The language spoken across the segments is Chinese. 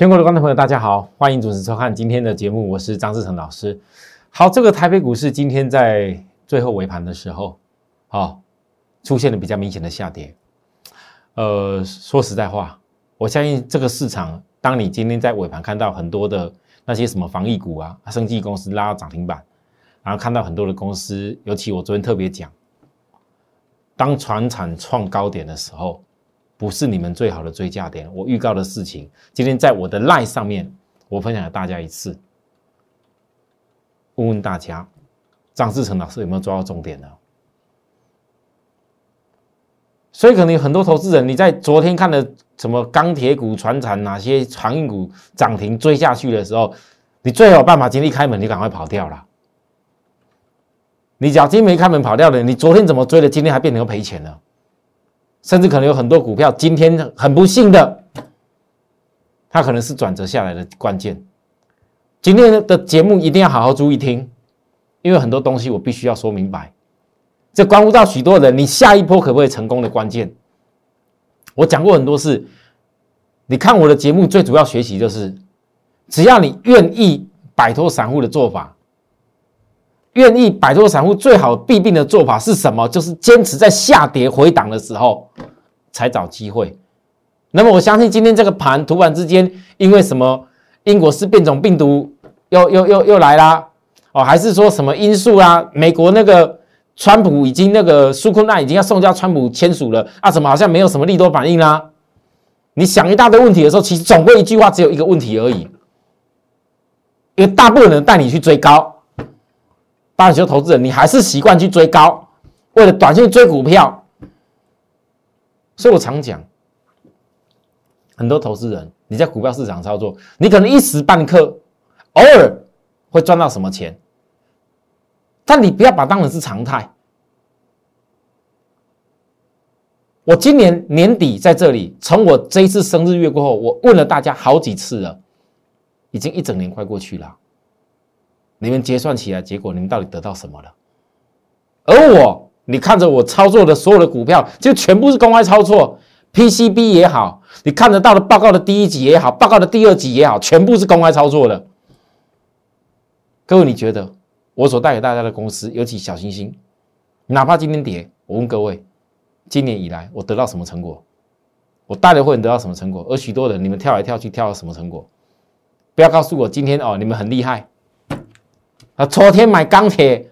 全国的观众朋友，大家好，欢迎准时收看今天的节目，我是张志成老师。好，这个台北股市今天在最后尾盘的时候，好出现了比较明显的下跌。呃，说实在话，我相信这个市场，当你今天在尾盘看到很多的那些什么防疫股啊、生技公司拉到涨停板，然后看到很多的公司，尤其我昨天特别讲，当船产创高点的时候。不是你们最好的追价点。我预告的事情，今天在我的 line 上面，我分享给大家一次，问问大家，张志成老师有没有抓到重点呢？所以可能有很多投资人，你在昨天看的什么钢铁股、船产哪些航运股涨停追下去的时候，你最好办法今天一开门，你赶快跑掉了。你假今天没开门跑掉的，你昨天怎么追的？今天还变成赔钱了？甚至可能有很多股票今天很不幸的，它可能是转折下来的关键。今天的节目一定要好好注意听，因为很多东西我必须要说明白，这关乎到许多人你下一波可不可以成功的关键。我讲过很多次，你看我的节目最主要学习就是，只要你愿意摆脱散户的做法。愿意摆脱散户最好避病的做法是什么？就是坚持在下跌回档的时候才找机会。那么我相信今天这个盘突然之间因为什么英国是变种病毒又又又又来啦？哦，还是说什么因素啊？美国那个川普已经那个苏库纳已经要送交川普签署了啊？怎么好像没有什么利多反应啦？你想一大堆问题的时候，其实总归一句话只有一个问题而已，因为大部分人带你去追高。大球投资人，你还是习惯去追高，为了短线追股票，所以我常讲，很多投资人你在股票市场操作，你可能一时半刻偶尔会赚到什么钱，但你不要把当成是常态。我今年年底在这里，从我这一次生日月过后，我问了大家好几次了，已经一整年快过去了。你们结算起来，结果你们到底得到什么了？而我，你看着我操作的所有的股票，就全部是公开操作，PCB 也好，你看得到的报告的第一集也好，报告的第二集也好，全部是公开操作的。各位，你觉得我所带给大家的公司，尤其小星星，哪怕今天跌，我问各位，今年以来我得到什么成果？我带的会员得到什么成果？而许多人，你们跳来跳去，跳到什么成果？不要告诉我今天哦，你们很厉害。啊，昨天买钢铁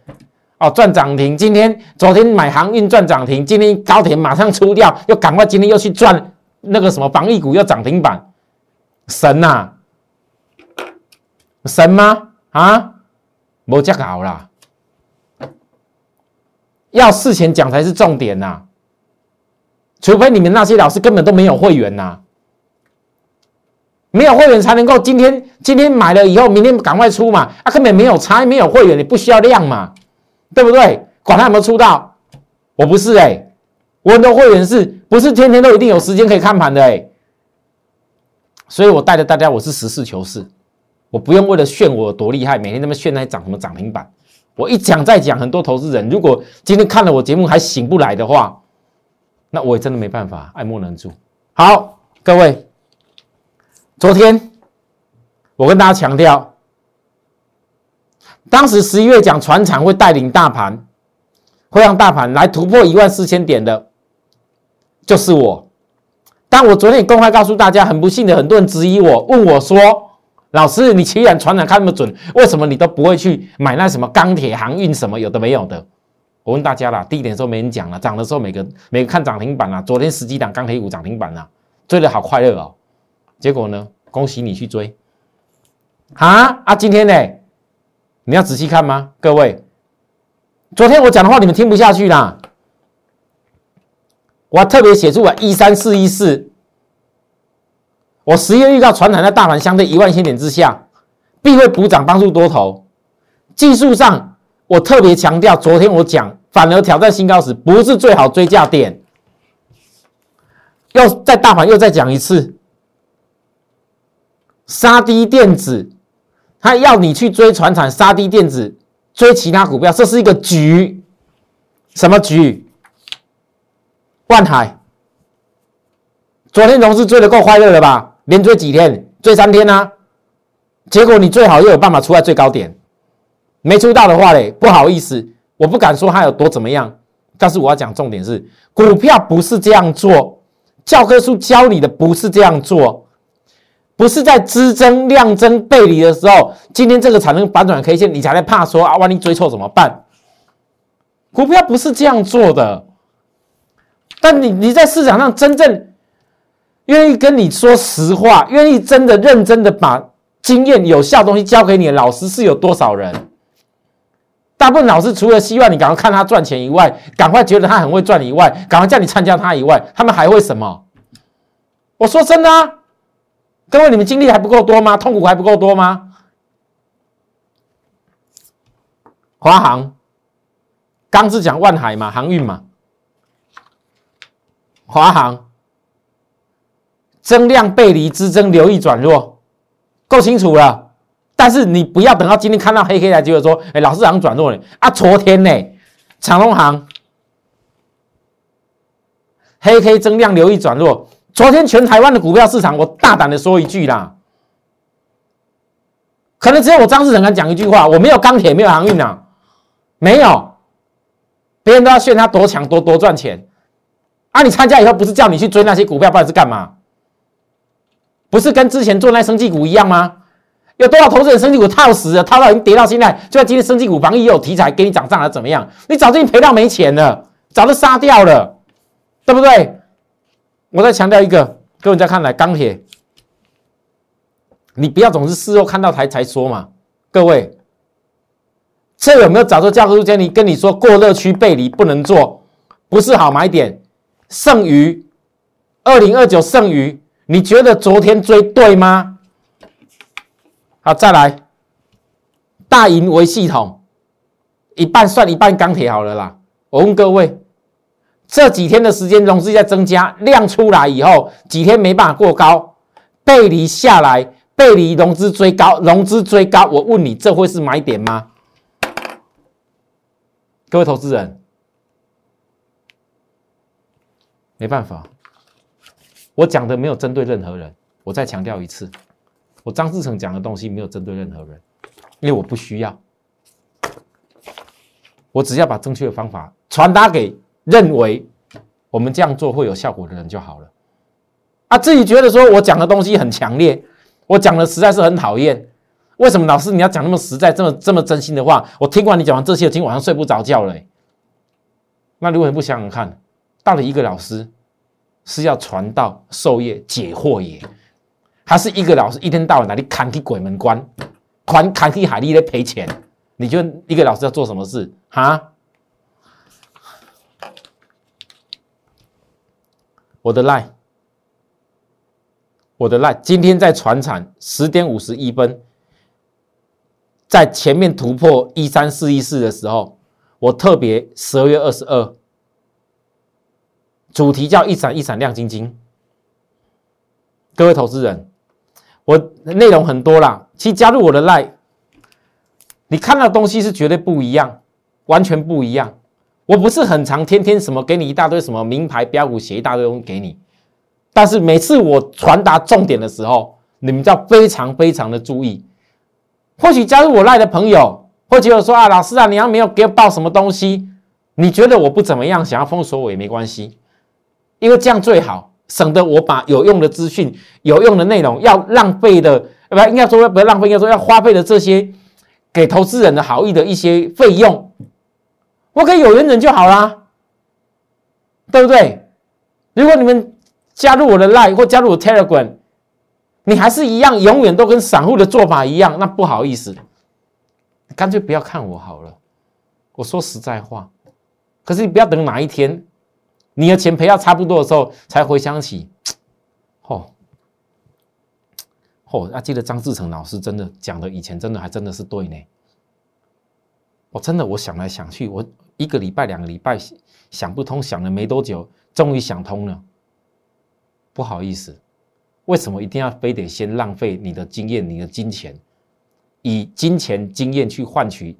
哦赚涨停，今天昨天买航运赚涨停，今天高铁马上出掉，又赶快今天又去赚那个什么防疫股要涨停板，神呐，神吗？啊，没这搞啦，要事前讲才是重点呐，除非你们那些老师根本都没有会员呐。没有会员才能够今天今天买了以后，明天赶快出嘛？啊，根本没有差，没有会员，你不需要量嘛，对不对？管他有没有出到，我不是哎，我的会员是不是天天都一定有时间可以看盘的哎？所以我带着大家，我是实事求是，我不用为了炫我多厉害，每天那么炫那些涨什么涨停板，我一讲再讲，很多投资人如果今天看了我节目还醒不来的话，那我也真的没办法，爱莫能助。好，各位。昨天我跟大家强调，当时十一月讲船厂会带领大盘，会让大盘来突破一万四千点的，就是我。但我昨天也公开告诉大家，很不幸的，很多人质疑我，问我说：“老师，你既然船厂看那么准，为什么你都不会去买那什么钢铁航运什么有的没有的？”我问大家了，低点的时候没人讲了，涨的时候每个每个看涨停板啊。昨天十几档钢铁股涨停板啊，追的好快乐哦。结果呢？恭喜你去追，啊啊！今天呢，你要仔细看吗？各位，昨天我讲的话你们听不下去啦。我特别写出了一三四一四，我十月预告传统在大盘相对一万千点之下，必会补涨帮助多头。技术上，我特别强调，昨天我讲反而挑战新高时，不是最好追价点。要在大盘又再讲一次。杀低电子，他要你去追船产，杀低电子，追其他股票，这是一个局。什么局？万海。昨天融资追的够快乐了吧？连追几天？追三天啊，结果你最好又有办法出在最高点，没出到的话嘞，不好意思，我不敢说它有多怎么样，但是我要讲重点是，股票不是这样做，教科书教你的不是这样做，不是在支增量增背离的时候，今天这个产生反转 K 线，你才在怕说啊，万一追错怎么办？股票不是这样做的，但你你在市场上真正。愿意跟你说实话，愿意真的认真的把经验有效东西教给你的老师是有多少人？大部分老师除了希望你赶快看他赚钱以外，赶快觉得他很会赚以外，赶快叫你参加他以外，他们还会什么？我说真的啊，各位，你们经历还不够多吗？痛苦还不够多吗？华航，刚是讲万海嘛，航运嘛，华航。增量背离之争，留意转弱，够清楚了。但是你不要等到今天看到黑黑来，结果说，哎，老师行转弱了啊！昨天呢，长隆行黑黑增量，留意转弱。昨天全台湾的股票市场，我大胆的说一句啦，可能只有我张志成敢讲一句话，我没有钢铁，没有航运啊，没有，别人都要炫他多强，多多赚钱啊！你参加以后不是叫你去追那些股票，不然是干嘛？不是跟之前做那生技股一样吗？有多少投资人生技股套死了，套到已经跌到现在，就在今天生技股防疫有题材给你涨上来怎么样？你早就已经赔到没钱了，早就杀掉了，对不对？我再强调一个，各位再看来钢铁，你不要总是事后看到才才说嘛。各位，这有没有早就教科书教你跟你说过热区背离不能做，不是好买点？剩余二零二九剩余。你觉得昨天追对吗？好，再来，大银为系统，一半算一半钢铁好了啦。我问各位，这几天的时间融资在增加，量出来以后，几天没办法过高，背离下来，背离融资追高，融资追高，我问你，这会是买点吗？各位投资人，没办法。我讲的没有针对任何人，我再强调一次，我张志成讲的东西没有针对任何人，因为我不需要，我只要把正确的方法传达给认为我们这样做会有效果的人就好了。啊，自己觉得说我讲的东西很强烈，我讲的实在是很讨厌，为什么老师你要讲那么实在、这么这么真心的话？我听完你讲完这些，今天晚上睡不着觉了。那如果你不想想看，到底一个老师？是要传道授业解惑也，还是一个老师一天到晚哪里砍起鬼门关，团砍去海里在赔钱？你觉得一个老师要做什么事哈？我的赖，我的赖，今天在船产十点五十一分，在前面突破一三四一四的时候，我特别十二月二十二。主题叫一闪一闪亮晶晶。各位投资人，我内容很多啦，其实加入我的 line，你看到东西是绝对不一样，完全不一样。我不是很常天天什么给你一大堆什么名牌标股写一大堆东西给你，但是每次我传达重点的时候，你们要非常非常的注意。或许加入我 line 的朋友会觉得说啊，老师啊，你要没有给我报什么东西，你觉得我不怎么样，想要封锁我也没关系。因为这样最好，省得我把有用的资讯、有用的内容要浪费的，不应该说不要浪费，应该说要花费的这些给投资人的好意的一些费用，我可以有缘人就好啦，对不对？如果你们加入我的 Line 或加入我 Telegram，你还是一样，永远都跟散户的做法一样，那不好意思，干脆不要看我好了。我说实在话，可是你不要等哪一天。你的钱赔到差不多的时候，才回想起，哦，哦，那记得张志成老师真的讲的，以前真的还真的是对呢。我真的我想来想去，我一个礼拜、两个礼拜想不通，想了没多久，终于想通了。不好意思，为什么一定要非得先浪费你的经验、你的金钱，以金钱经验去换取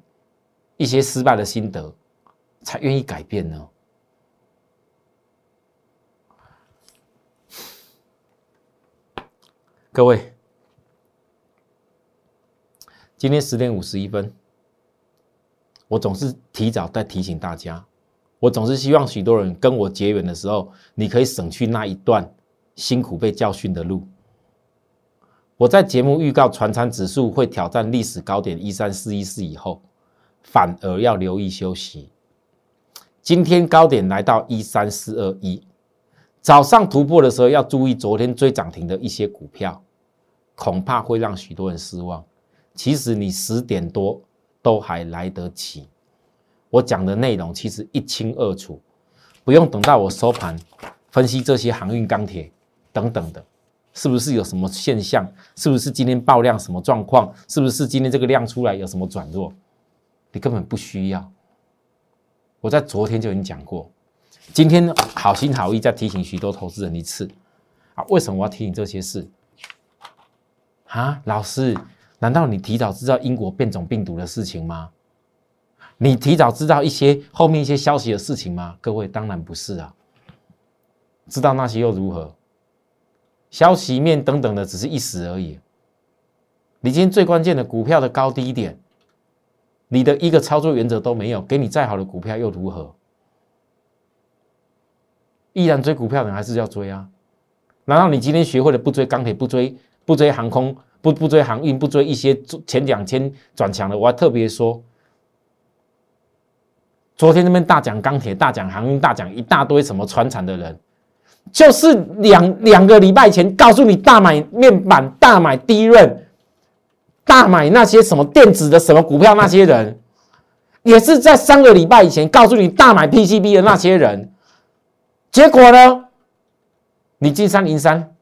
一些失败的心得，才愿意改变呢？各位，今天十点五十一分，我总是提早在提醒大家，我总是希望许多人跟我结缘的时候，你可以省去那一段辛苦被教训的路。我在节目预告，传餐指数会挑战历史高点一三四一四以后，反而要留意休息。今天高点来到一三四二一，早上突破的时候要注意，昨天追涨停的一些股票，恐怕会让许多人失望。其实你十点多都还来得及，我讲的内容其实一清二楚，不用等到我收盘分析这些航运、钢铁等等的，是不是有什么现象？是不是今天爆量什么状况？是不是今天这个量出来有什么转弱？你根本不需要。我在昨天就已经讲过，今天好心好意再提醒许多投资人一次啊！为什么我要提醒这些事？啊，老师。难道你提早知道英国变种病毒的事情吗？你提早知道一些后面一些消息的事情吗？各位，当然不是啊。知道那些又如何？消息面等等的只是一时而已。你今天最关键的股票的高低点，你的一个操作原则都没有，给你再好的股票又如何？依然追股票的还是要追啊。难道你今天学会了不追钢铁，不追不追航空？不不追航运，不追一些前两天转强的，我还特别说，昨天那边大讲钢铁，大讲航运，大讲一大堆什么船产的人，就是两两个礼拜前告诉你大买面板、大买低润、大买那些什么电子的什么股票那些人，也是在三个礼拜以前告诉你大买 PCB 的那些人，结果呢，你进三零三，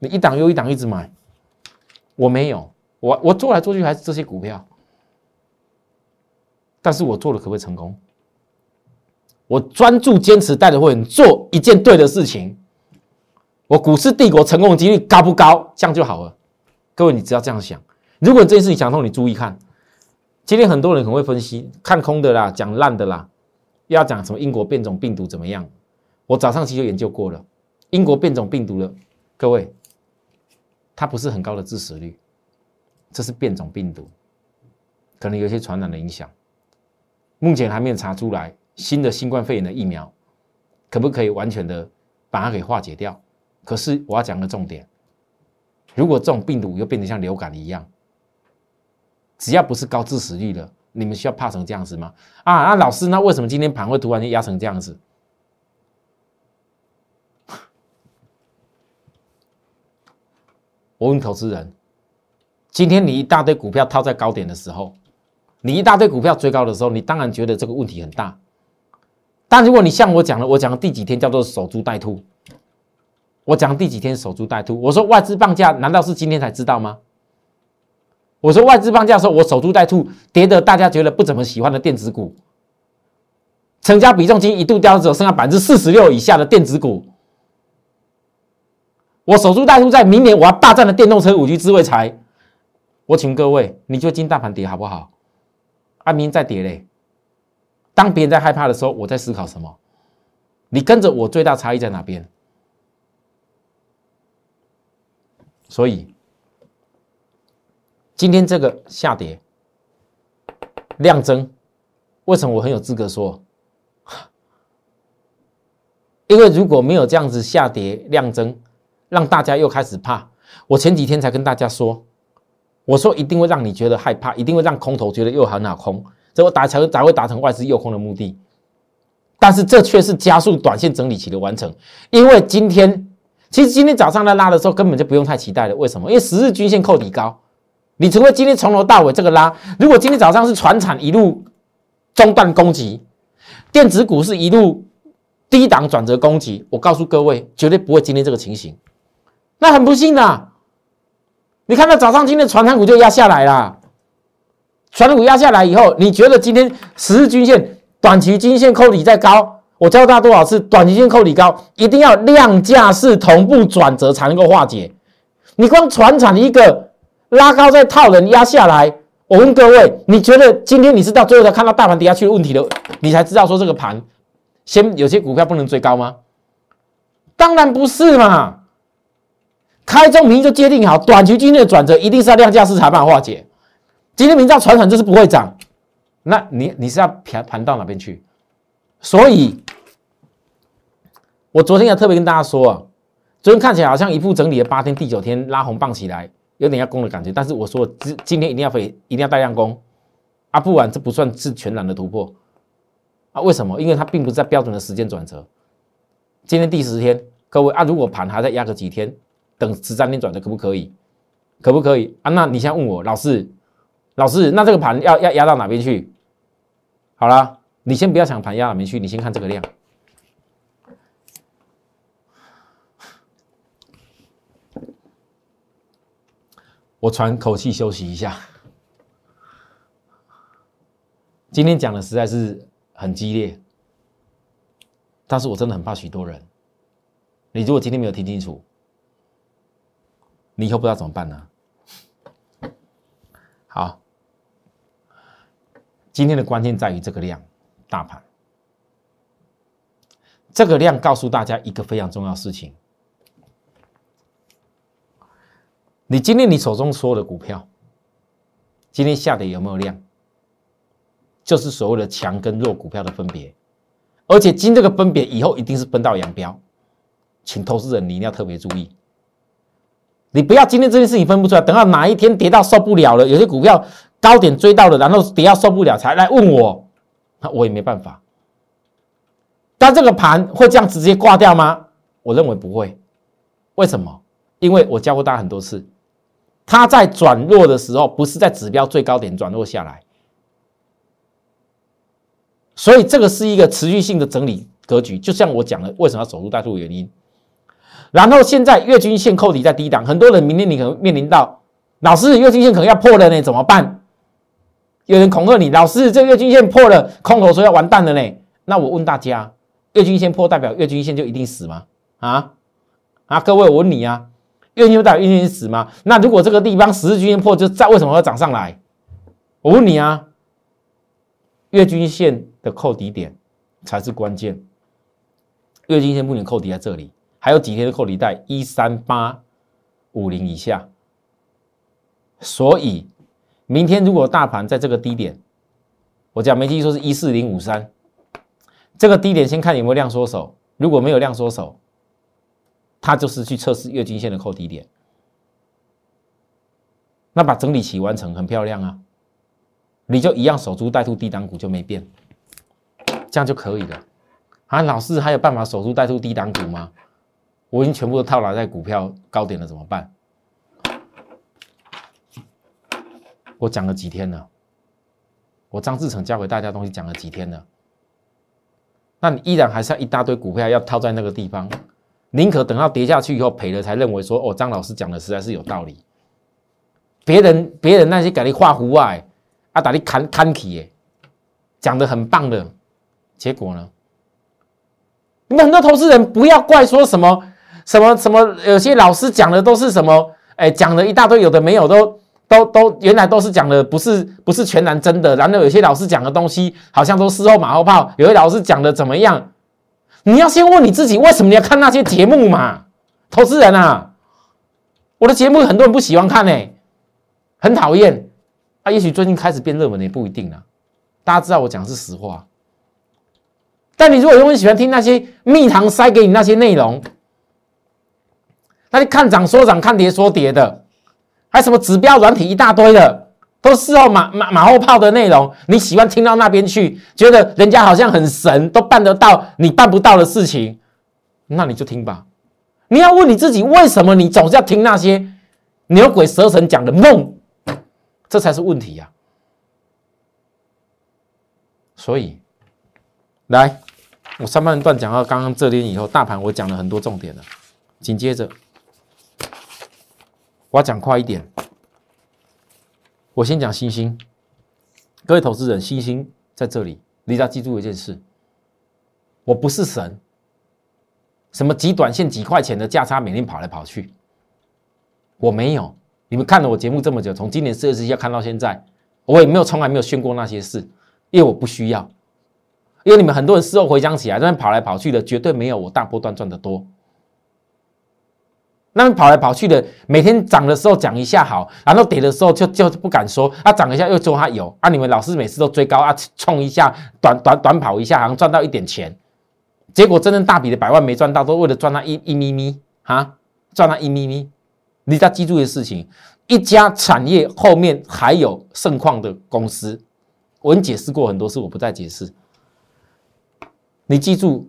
你一档又一档一直买。我没有，我我做来做去还是这些股票，但是我做的可不可以成功？我专注坚持带着会员做一件对的事情，我股市帝国成功的几率高不高？这样就好了。各位，你只要这样想。如果这件事情想通，你注意看，今天很多人很会分析，看空的啦，讲烂的啦，又要讲什么英国变种病毒怎么样？我早上其实研究过了，英国变种病毒了，各位。它不是很高的致死率，这是变种病毒，可能有些传染的影响。目前还没有查出来新的新冠肺炎的疫苗可不可以完全的把它给化解掉。可是我要讲个重点，如果这种病毒又变得像流感一样，只要不是高致死率的，你们需要怕成这样子吗？啊，那老师，那为什么今天盘会突然间压成这样子？我问投资人：今天你一大堆股票套在高点的时候，你一大堆股票追高的时候，你当然觉得这个问题很大。但如果你像我讲的，我讲的第几天叫做守株待兔？我讲第几天守株待兔？我说外资放假，难道是今天才知道吗？我说外资放假的时候，我守株待兔，跌的大家觉得不怎么喜欢的电子股，成交比重金一度掉到只剩下百分之四十六以下的电子股。我守株待兔，在明年我要霸占的电动车、五 G、智慧财。我请各位，你就今大盘跌好不好？啊明天再跌嘞。当别人在害怕的时候，我在思考什么？你跟着我最大差异在哪边？所以今天这个下跌量增，为什么我很有资格说？因为如果没有这样子下跌量增，让大家又开始怕。我前几天才跟大家说，我说一定会让你觉得害怕，一定会让空头觉得又很好空，这会达成才会达成外资诱空的目的。但是这却是加速短线整理期的完成。因为今天其实今天早上在拉的时候根本就不用太期待了。为什么？因为十日均线扣底高，你除非今天从头到尾这个拉，如果今天早上是船产一路中断攻击，电子股是一路低档转折攻击，我告诉各位，绝对不会今天这个情形。那很不幸的，你看到早上今天船产股就压下来了，船股压下来以后，你觉得今天十日均线、短期均线扣底再高，我教大家多少次，短期线扣底高，一定要量价是同步转折才能够化解。你光船产一个拉高再套人压下来，我问各位，你觉得今天你是到最后才看到大盘跌下去的问题的，你才知道说这个盘先有些股票不能追高吗？当然不是嘛。开中明就界定好，短期今天的转折一定是要量价市场办法化解。今天明知道传统就是不会涨，那你你是要盘盘到哪边去？所以，我昨天也特别跟大家说啊，昨天看起来好像一副整理了八天，第九天拉红棒起来，有点要攻的感觉。但是我说今今天一定要飞，一定要带量攻啊，不然这不算是全然的突破啊？为什么？因为它并不是在标准的时间转折。今天第十天，各位啊，如果盘还在压个几天，等十三天转折，可不可以？可不可以啊？那你现在问我，老师，老师，那这个盘要要压到哪边去？好了。你先不要想盘压哪边去，你先看这个量。我喘口气休息一下。今天讲的实在是很激烈，但是我真的很怕许多人。你如果今天没有听清楚，你以后不知道怎么办呢？好，今天的关键在于这个量。大盘，这个量告诉大家一个非常重要事情：你今天你手中所有的股票，今天下跌有没有量？就是所谓的强跟弱股票的分别。而且今这个分别以后一定是分道扬镳，请投资人你一定要特别注意。你不要今天这件事情分不出来，等到哪一天跌到受不了了，有些股票高点追到了，然后跌到受不了才来问我。那我也没办法，但这个盘会这样直接挂掉吗？我认为不会。为什么？因为我教过大家很多次，它在转弱的时候，不是在指标最高点转弱下来，所以这个是一个持续性的整理格局。就像我讲的，为什么要守株待兔的原因。然后现在月均线扣底在低档，很多人明天你可能面临到，老师月均线可能要破了呢，怎么办？有人恐吓你，老师，这月均线破了，空头说要完蛋了呢。那我问大家，月均线破代表月均线就一定死吗？啊啊，各位，我问你啊，月均线代表月均线死吗？那如果这个地方十日均线破，就在为什么会涨上来？我问你啊，月均线的扣底点才是关键。月均线不能扣底在这里，还有几天的扣底在一三八五零以下，所以。明天如果大盘在这个低点，我讲没记错是一四零五三，这个低点先看有没有量缩手，如果没有量缩手，它就是去测试月均线的扣低点，那把整理期完成很漂亮啊，你就一样守株待兔，低档股就没变，这样就可以了啊。老师还有办法守株待兔低档股吗？我已经全部都套牢在股票高点了，怎么办？我讲了几天了？我张志成教给大家东西讲了几天了？那你依然还是要一大堆股票要套在那个地方，宁可等到跌下去以后赔了，才认为说哦，张老师讲的实在是有道理。别人别人那些给你画胡外啊，打你砍砍起耶，讲的很棒的，结果呢？你们很多投资人不要怪说什么什么什么，有些老师讲的都是什么？哎，讲了一大堆有的没有都。都都原来都是讲的不是不是全然真的，然后有些老师讲的东西好像都事后马后炮，有些老师讲的怎么样？你要先问你自己，为什么你要看那些节目嘛？投资人啊，我的节目很多人不喜欢看呢，很讨厌啊。也许最近开始变热门也不一定啊。大家知道我讲的是实话，但你如果永远喜欢听那些蜜糖塞给你那些内容，那你看涨说涨，看跌说跌的。还什么指标软体一大堆的，都事后马马马后炮的内容，你喜欢听到那边去，觉得人家好像很神，都办得到你办不到的事情，那你就听吧。你要问你自己，为什么你总是要听那些牛鬼蛇神讲的梦？这才是问题呀。所以，来，我上半段讲到刚刚这里以后，大盘我讲了很多重点了，紧接着。我要讲快一点，我先讲星星。各位投资人，星星在这里，你要记住一件事：我不是神，什么几短线几块钱的价差，每天跑来跑去，我没有。你们看了我节目这么久，从今年四月十一号看到现在，我也没有从来没有炫过那些事，因为我不需要。因为你们很多人事后回想起来，那跑来跑去的，绝对没有我大波段赚的多。那跑来跑去的，每天涨的时候讲一下好，然后跌的时候就就不敢说，啊涨一下又说它有，啊你们老师每次都追高啊冲一下短短短跑一下，好像赚到一点钱，结果真正大笔的百万没赚到，都为了赚那一一咪咪啊，赚那一咪咪。你要记住的事情，一家产业后面还有盛况的公司，我已经解释过很多次，我不再解释。你记住，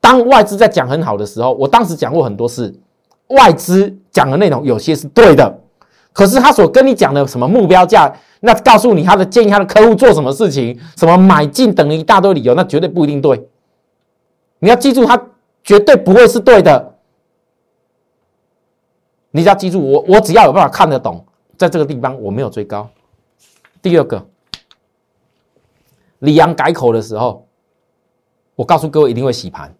当外资在讲很好的时候，我当时讲过很多次。外资讲的内容有些是对的，可是他所跟你讲的什么目标价，那告诉你他的建议他的客户做什么事情，什么买进等一大堆理由，那绝对不一定对。你要记住，他绝对不会是对的。你只要记住，我我只要有办法看得懂，在这个地方我没有追高。第二个，李阳改口的时候，我告诉各位一定会洗盘。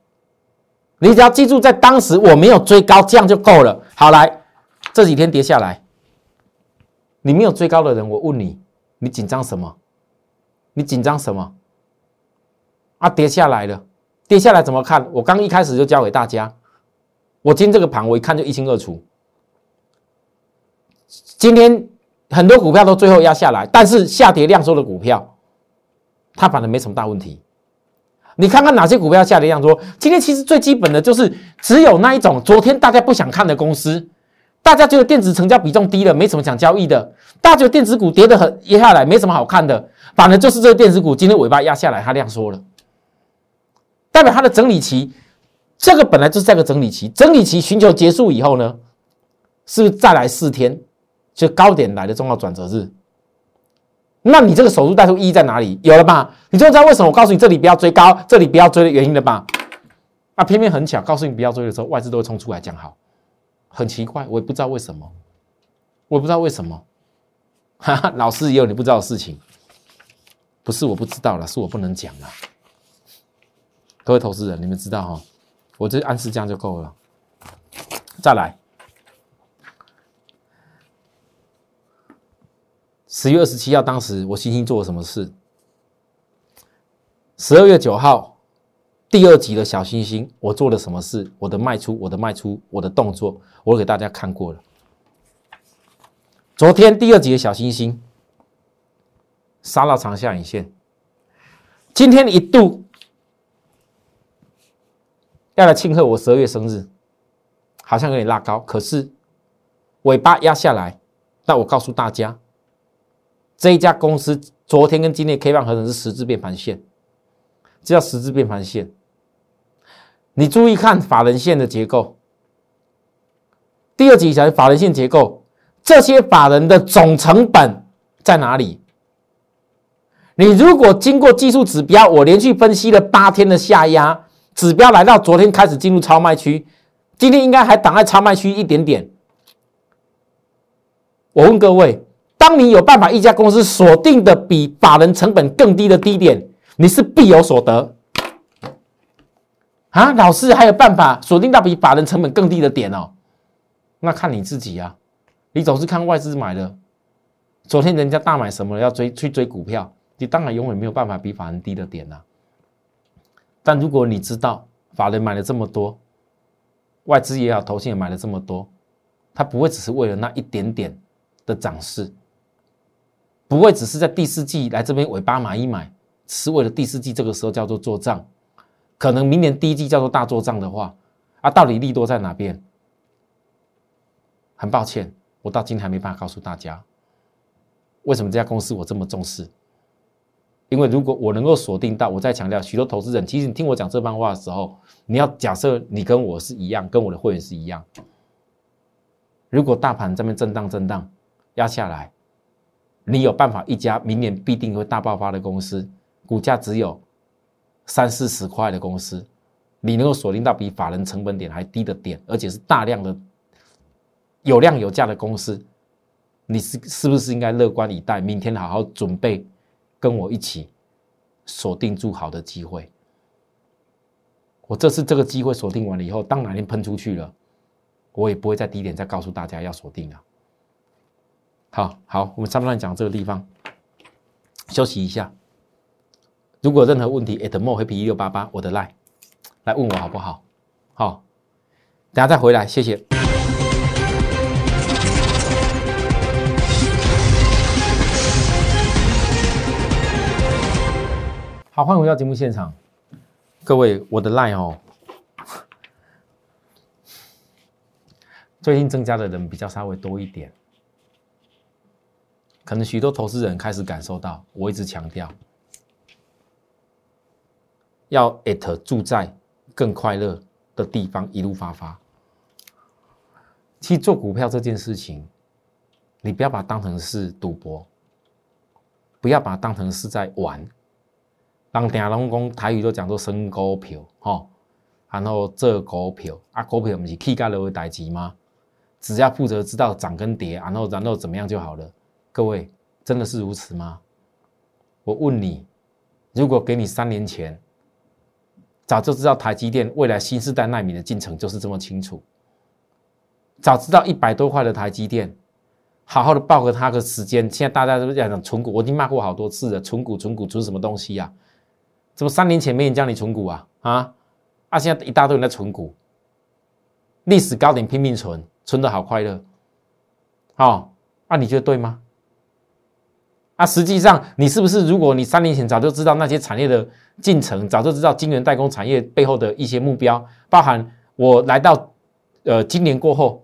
你只要记住，在当时我没有追高，这样就够了。好，来这几天跌下来，你没有追高的人，我问你，你紧张什么？你紧张什么？啊，跌下来了，跌下来怎么看？我刚一开始就教给大家，我今天这个盘我一看就一清二楚。今天很多股票都最后压下来，但是下跌量缩的股票，它反正没什么大问题。你看看哪些股票下跌量多？今天其实最基本的就是只有那一种昨天大家不想看的公司，大家觉得电子成交比重低了，没什么想交易的，大家觉得电子股跌得很压下来，没什么好看的，反而就是这个电子股今天尾巴压下来，它量缩了，代表它的整理期，这个本来就是这个整理期，整理期寻求结束以后呢，是不是再来四天，就高点来的重要转折日？那你这个守株待兔意义在哪里？有了吧？你就知道为什么我告诉你这里不要追高，这里不要追的原因了吧？啊，偏偏很巧，告诉你不要追的时候，外资都会冲出来讲好，很奇怪，我也不知道为什么，我也不知道为什么。哈哈，老师也有你不知道的事情，不是我不知道了，是我不能讲了。各位投资人，你们知道哈？我这暗示这样就够了。再来。十月二十七号，当时我星星做了什么事？十二月九号，第二集的小星星，我做了什么事？我的卖出，我的卖出，我的动作，我给大家看过了。昨天第二集的小星星杀到长下影线，今天一度要来庆贺我十二月生日，好像有点拉高，可是尾巴压下来。那我告诉大家。这一家公司昨天跟今天 K 棒合成是十字变盘线，这叫十字变盘线。你注意看法人线的结构，第二级才法人线结构，这些法人的总成本在哪里？你如果经过技术指标，我连续分析了八天的下压指标，来到昨天开始进入超卖区，今天应该还挡在超卖区一点点。我问各位。当你有办法一家公司锁定的比法人成本更低的低点，你是必有所得啊！老师还有办法锁定到比法人成本更低的点哦？那看你自己啊！你总是看外资买的，昨天人家大买什么要追去追股票，你当然永远没有办法比法人低的点呐。但如果你知道法人买了这么多，外资也好，投信也买了这么多，他不会只是为了那一点点的涨势。不会只是在第四季来这边尾巴买一买，是为了第四季这个时候叫做做账，可能明年第一季叫做大做账的话，啊，到底利多在哪边？很抱歉，我到今天还没办法告诉大家，为什么这家公司我这么重视？因为如果我能够锁定到，我再强调，许多投资人，其实你听我讲这番话的时候，你要假设你跟我是一样，跟我的会员是一样，如果大盘这边震荡震荡压下来。你有办法一家明年必定会大爆发的公司，股价只有三四十块的公司，你能够锁定到比法人成本点还低的点，而且是大量的有量有价的公司，你是是不是应该乐观以待？明天好好准备，跟我一起锁定住好的机会。我这次这个机会锁定完了以后，当哪天喷出去了，我也不会在低点再告诉大家要锁定了。好好，我们差不多讲这个地方，休息一下。如果任何问题，at more happy 一六八八我的 line 来问我好不好？好，等下再回来，谢谢。好，欢迎回到节目现场，各位，我的 line 哦，最近增加的人比较稍微多一点。可能许多投资人开始感受到，我一直强调，要 at 住在更快乐的地方，一路发发。去做股票这件事情，你不要把它当成是赌博，不要把它当成是在玩。当听拢讲台语都讲做升股票，吼，然后做股票啊，股票不是起价落的代志吗？只要负责知道涨跟跌，然后然后怎么样就好了。各位，真的是如此吗？我问你，如果给你三年前，早就知道台积电未来新时代纳米的进程就是这么清楚，早知道一百多块的台积电，好好的报个它个时间。现在大家都在讲存股，我已经骂过好多次了，存股存股存什么东西呀？怎么三年前没人教你存股啊？啊啊！现在一大堆人在存股，历史高点拼命存，存的好快乐。好，啊，你觉得对吗？啊，实际上你是不是？如果你三年前早就知道那些产业的进程，早就知道晶圆代工产业背后的一些目标，包含我来到呃今年过后，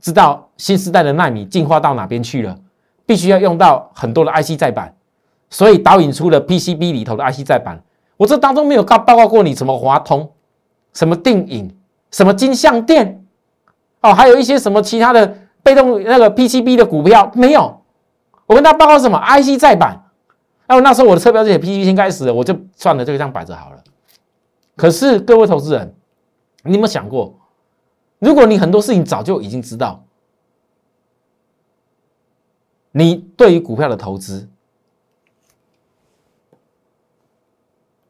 知道新时代的纳米进化到哪边去了，必须要用到很多的 IC 载板，所以导引出了 PCB 里头的 IC 载板。我这当中没有告报告过你什么华通，什么定影，什么金相电，哦，还有一些什么其他的被动那个 PCB 的股票没有。我跟他报告什么 IC 再版，那那时候我的车标就写 PCB 先开始了，我就算了，就这样摆着好了。可是各位投资人，你有没有想过，如果你很多事情早就已经知道，你对于股票的投资？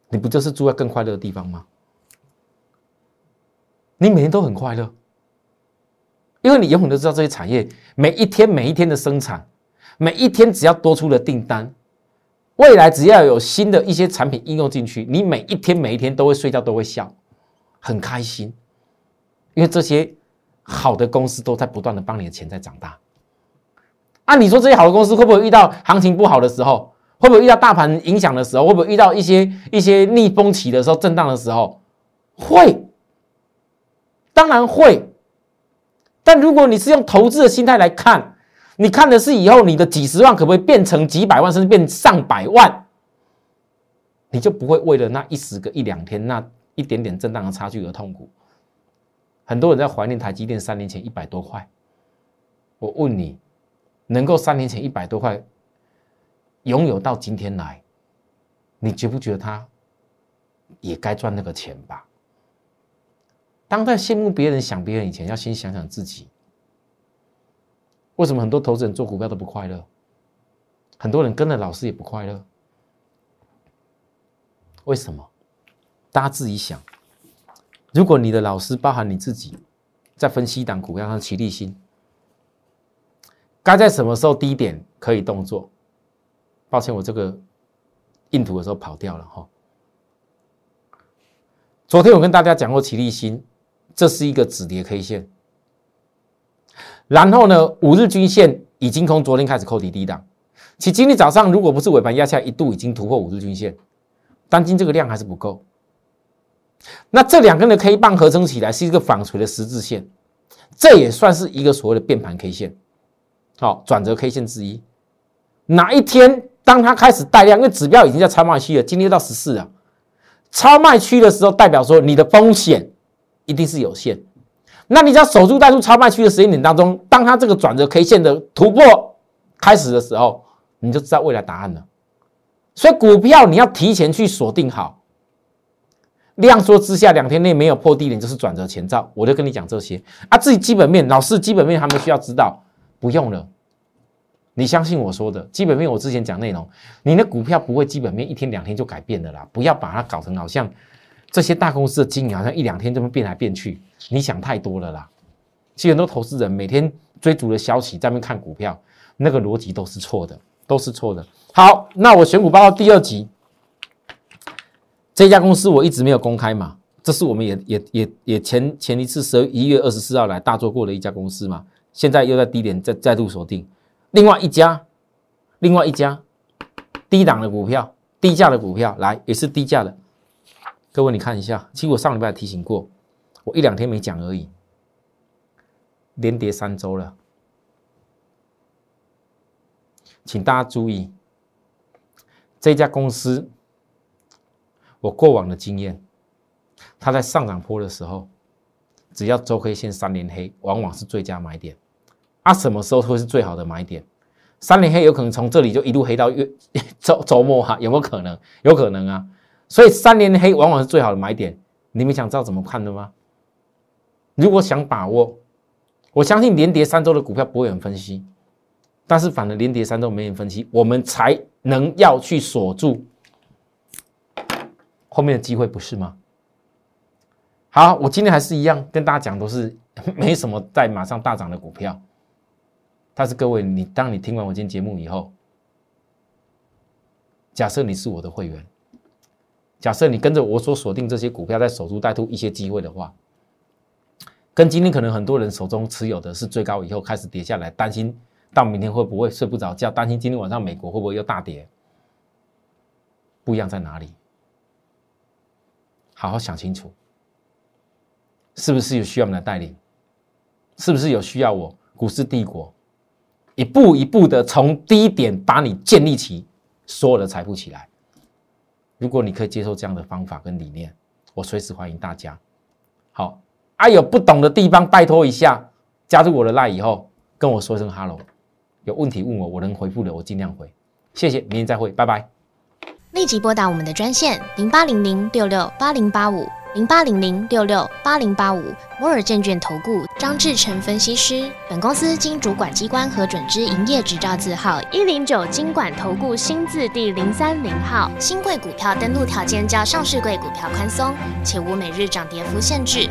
你不就是住在更快乐的地方吗？你每天都很快乐，因为你永远都知道这些产业每一天每一天的生产，每一天只要多出了订单，未来只要有新的一些产品应用进去，你每一天每一天都会睡觉都会笑，很开心，因为这些好的公司都在不断的帮你的钱在长大。按你说这些好的公司会不会遇到行情不好的时候？会不会遇到大盘影响的时候？会不会遇到一些一些逆风起的时候、震荡的时候？会，当然会。但如果你是用投资的心态来看，你看的是以后你的几十万可不可以变成几百万，甚至变上百万，你就不会为了那一时个一两天那一点点震荡的差距而痛苦。很多人在怀念台积电三年前一百多块。我问你，能够三年前一百多块？拥有到今天来，你觉不觉得他也该赚那个钱吧？当在羡慕别人、想别人以前，要先想想自己。为什么很多投资人做股票都不快乐？很多人跟着老师也不快乐。为什么？大家自己想。如果你的老师包含你自己，在分析一档股票上起立心，该在什么时候低点可以动作？抱歉，我这个印图的时候跑掉了哈。昨天我跟大家讲过，起立新，这是一个止跌 K 线。然后呢，五日均线已经从昨天开始扣底低档，其今天早上如果不是尾盘压下，一度已经突破五日均线，当今这个量还是不够。那这两根的 K 棒合成起来是一个纺锤的十字线，这也算是一个所谓的变盘 K 线，好，转折 K 线之一。哪一天？当它开始带量，因为指标已经在超卖区了，今天到十四了。超卖区的时候，代表说你的风险一定是有限。那你只要守住带入超卖区的时间点当中，当它这个转折 K 线的突破开始的时候，你就知道未来答案了。所以股票你要提前去锁定好，量缩之下两天内没有破低点就是转折前兆。我就跟你讲这些啊，自己基本面老师基本面还没需要知道，不用了。你相信我说的基本面，我之前讲内容，你的股票不会基本面一天两天就改变的啦，不要把它搞成好像这些大公司的经营好像一两天这么变来变去，你想太多了啦。其实很多投资人每天追逐的消息在那边看股票，那个逻辑都是错的，都是错的。好，那我选股报告第二集，这家公司我一直没有公开嘛，这是我们也也也也前前一次十一月二十四号来大做过的一家公司嘛，现在又在低点再再度锁定。另外一家，另外一家低档的股票，低价的股票，来也是低价的。各位你看一下，其实我上礼拜提醒过，我一两天没讲而已，连跌三周了，请大家注意，这家公司，我过往的经验，它在上涨坡的时候，只要周 K 线三连黑，往往是最佳买点。啊，什么时候会是最好的买点？三连黑有可能从这里就一路黑到月 周周末哈，有没有可能？有可能啊。所以三连黑往往是最好的买点。你们想知道怎么看的吗？如果想把握，我相信连跌三周的股票不会有人分析，但是反而连跌三周没人分析，我们才能要去锁住后面的机会，不是吗？好，我今天还是一样跟大家讲，都是 没什么在马上大涨的股票。但是各位，你当你听完我今天节目以后，假设你是我的会员，假设你跟着我所锁定这些股票，在守株待兔一些机会的话，跟今天可能很多人手中持有的是最高以后开始跌下来，担心到明天会不会睡不着觉，担心今天晚上美国会不会又大跌，不一样在哪里？好好想清楚，是不是有需要我们来带领？是不是有需要我股市帝国？一步一步的从低点把你建立起所有的财富起来。如果你可以接受这样的方法跟理念，我随时欢迎大家。好，啊，有不懂的地方，拜托一下，加入我的 line 以后跟我说声 hello。有问题问我，我能回复的我尽量回。谢谢，明天再会，拜拜。立即拨打我们的专线零八零零六六八零八五。零八零零六六八零八五摩尔证券投顾张志成分析师，本公司经主管机关核准之营业执照字号一零九金管投顾新字第零三零号。新贵股票登录条件较上市贵股票宽松，且无每日涨跌幅限制。